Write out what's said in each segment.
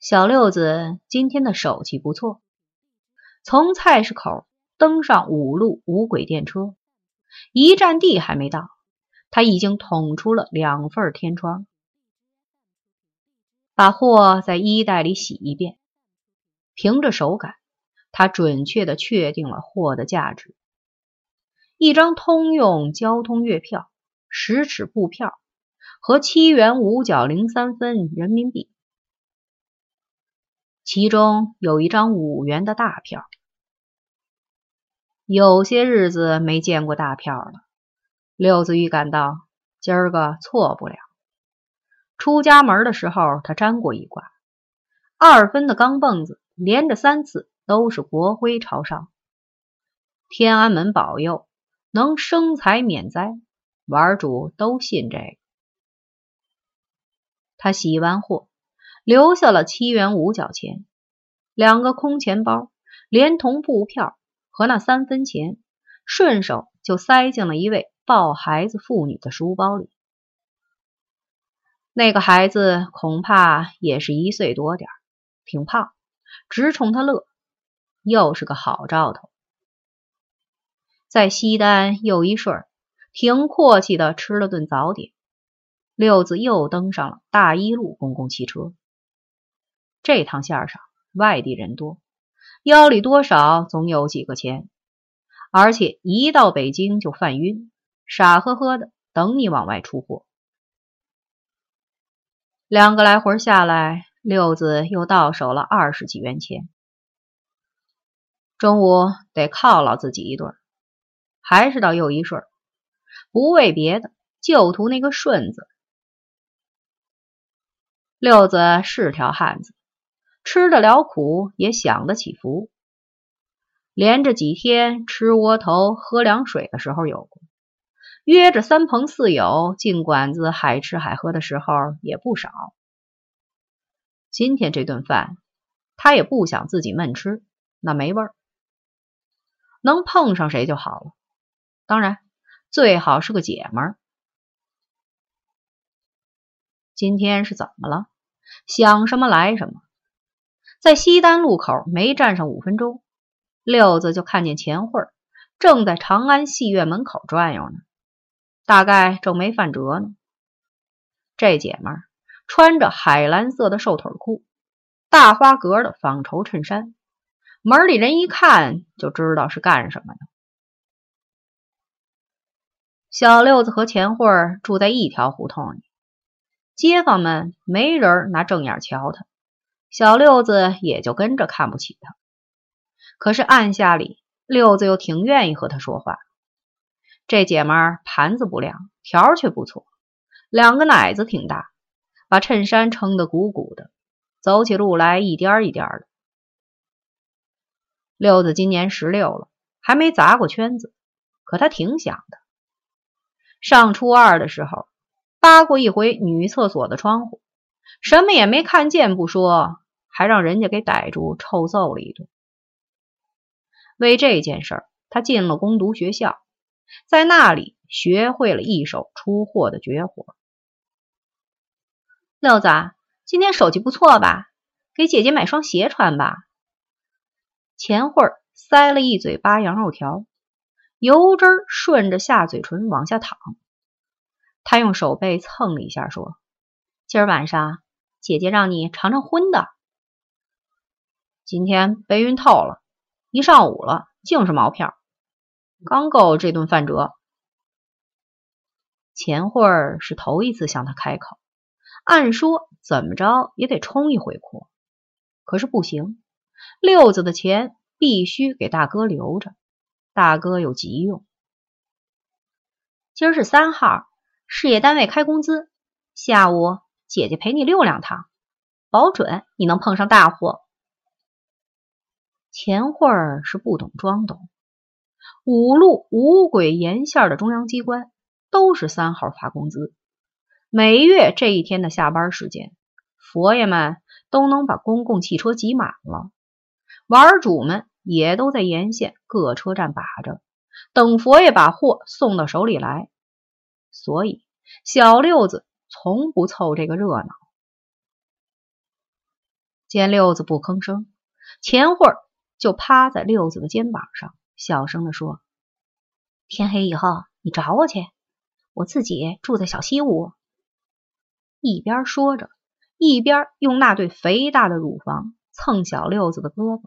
小六子今天的手气不错，从菜市口登上五路五轨电车，一站地还没到，他已经捅出了两份天窗，把货在衣袋里洗一遍，凭着手感，他准确的确定了货的价值：一张通用交通月票，十尺布票，和七元五角零三分人民币。其中有一张五元的大票，有些日子没见过大票了。六子预感到今儿个错不了。出家门的时候，他占过一卦，二分的钢镚子连着三次都是国徽朝上，天安门保佑，能生财免灾，玩主都信这个。他洗完货。留下了七元五角钱，两个空钱包，连同布票和那三分钱，顺手就塞进了一位抱孩子妇女的书包里。那个孩子恐怕也是一岁多点挺胖，直冲他乐，又是个好兆头。在西单又一顺，挺阔气的吃了顿早点，六子又登上了大一路公共汽车。这趟线上外地人多，腰里多少总有几个钱，而且一到北京就犯晕，傻呵呵的等你往外出货。两个来回下来，六子又到手了二十几元钱。中午得犒劳自己一顿，还是到又一顺，不为别的，就图那个顺字。六子是条汉子。吃得了苦，也享得起福。连着几天吃窝头、喝凉水的时候有过，约着三朋四友进馆子海吃海喝的时候也不少。今天这顿饭，他也不想自己闷吃，那没味儿。能碰上谁就好了，当然最好是个姐们儿。今天是怎么了？想什么来什么。在西单路口没站上五分钟，六子就看见钱慧正在长安戏院门口转悠呢，大概正没饭辙呢。这姐们儿穿着海蓝色的瘦腿裤，大花格的纺绸衬衫，门里人一看就知道是干什么的。小六子和钱慧住在一条胡同里，街坊们没人拿正眼瞧他。小六子也就跟着看不起他，可是暗下里，六子又挺愿意和他说话。这姐们儿盘子不亮，条却不错，两个奶子挺大，把衬衫撑得鼓鼓的，走起路来一颠一颠的。六子今年十六了，还没砸过圈子，可他挺想的。上初二的时候，扒过一回女厕所的窗户。什么也没看见，不说，还让人家给逮住，臭揍了一顿。为这件事儿，他进了攻读学校，在那里学会了一手出货的绝活。六子，今天手气不错吧？给姐姐买双鞋穿吧。钱慧塞了一嘴巴羊肉条，油汁顺着下嘴唇往下淌。他用手背蹭了一下，说：“今儿晚上。”姐姐让你尝尝荤的，今天被晕透了，一上午了，净是毛片，刚够这顿饭辙。钱慧儿是头一次向他开口，按说怎么着也得冲一回阔，可是不行，六子的钱必须给大哥留着，大哥有急用。今儿是三号，事业单位开工资，下午。姐姐陪你溜两趟，保准你能碰上大货。钱慧儿是不懂装懂，五路五轨沿线的中央机关都是三号发工资，每月这一天的下班时间，佛爷们都能把公共汽车挤满了，玩主们也都在沿线各车站把着，等佛爷把货送到手里来。所以小六子。从不凑这个热闹。见六子不吭声，钱慧就趴在六子的肩膀上，小声的说：“天黑以后你找我去，我自己住在小西屋。”一边说着，一边用那对肥大的乳房蹭小六子的胳膊，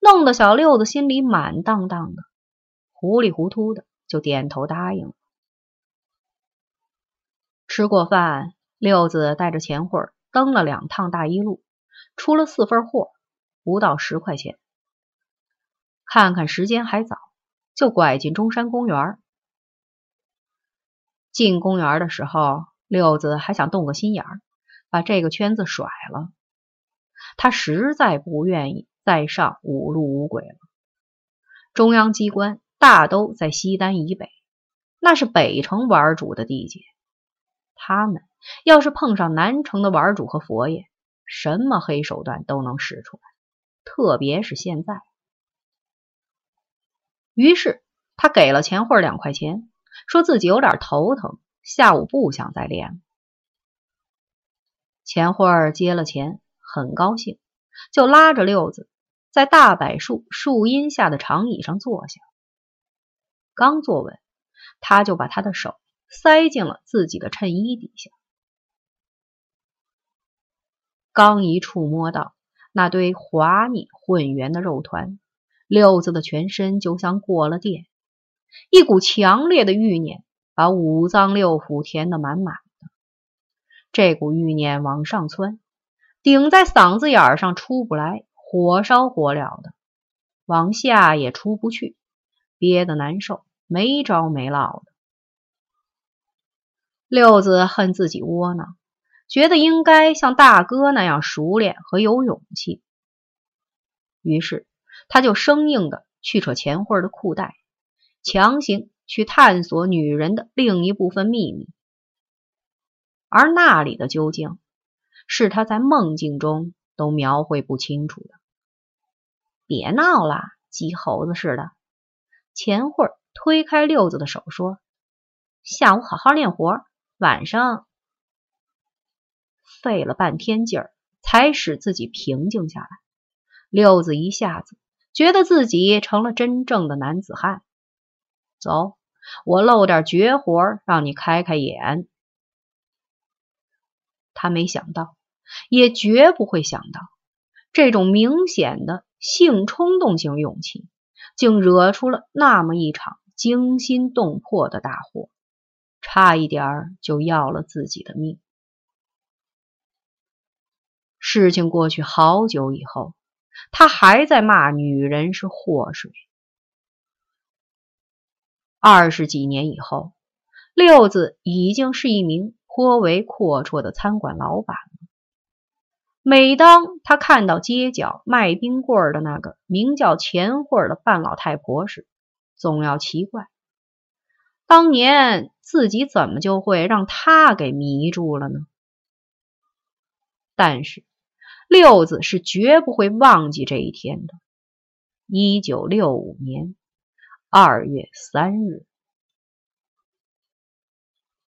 弄得小六子心里满当当的，糊里糊涂的就点头答应了。吃过饭，六子带着钱慧蹬了两趟大一路，出了四份货，不到十块钱。看看时间还早，就拐进中山公园。进公园的时候，六子还想动个心眼儿，把这个圈子甩了。他实在不愿意再上五路五轨了。中央机关大都在西单以北，那是北城玩主的地界。他们要是碰上南城的玩主和佛爷，什么黑手段都能使出来。特别是现在，于是他给了钱慧两块钱，说自己有点头疼，下午不想再练了。钱慧接了钱，很高兴，就拉着六子在大柏树树荫下的长椅上坐下。刚坐稳，他就把他的手。塞进了自己的衬衣底下，刚一触摸到那堆滑腻混圆的肉团，六子的全身就像过了电，一股强烈的欲念把五脏六腑填得满满的。这股欲念往上窜，顶在嗓子眼上出不来，火烧火燎的；往下也出不去，憋得难受，没招没落的。六子恨自己窝囊，觉得应该像大哥那样熟练和有勇气，于是他就生硬的去扯钱慧的裤带，强行去探索女人的另一部分秘密，而那里的究竟，是他在梦境中都描绘不清楚的。别闹了，鸡猴子似的！钱慧推开六子的手说：“下午好好练活。”晚上费了半天劲儿，才使自己平静下来。六子一下子觉得自己成了真正的男子汉。走，我露点绝活，让你开开眼。他没想到，也绝不会想到，这种明显的性冲动型勇气，竟惹出了那么一场惊心动魄的大祸。差一点就要了自己的命。事情过去好久以后，他还在骂女人是祸水。二十几年以后，六子已经是一名颇为阔绰的餐馆老板。每当他看到街角卖冰棍的那个名叫钱慧的半老太婆时，总要奇怪。当年自己怎么就会让他给迷住了呢？但是六子是绝不会忘记这一天的。一九六五年二月三日。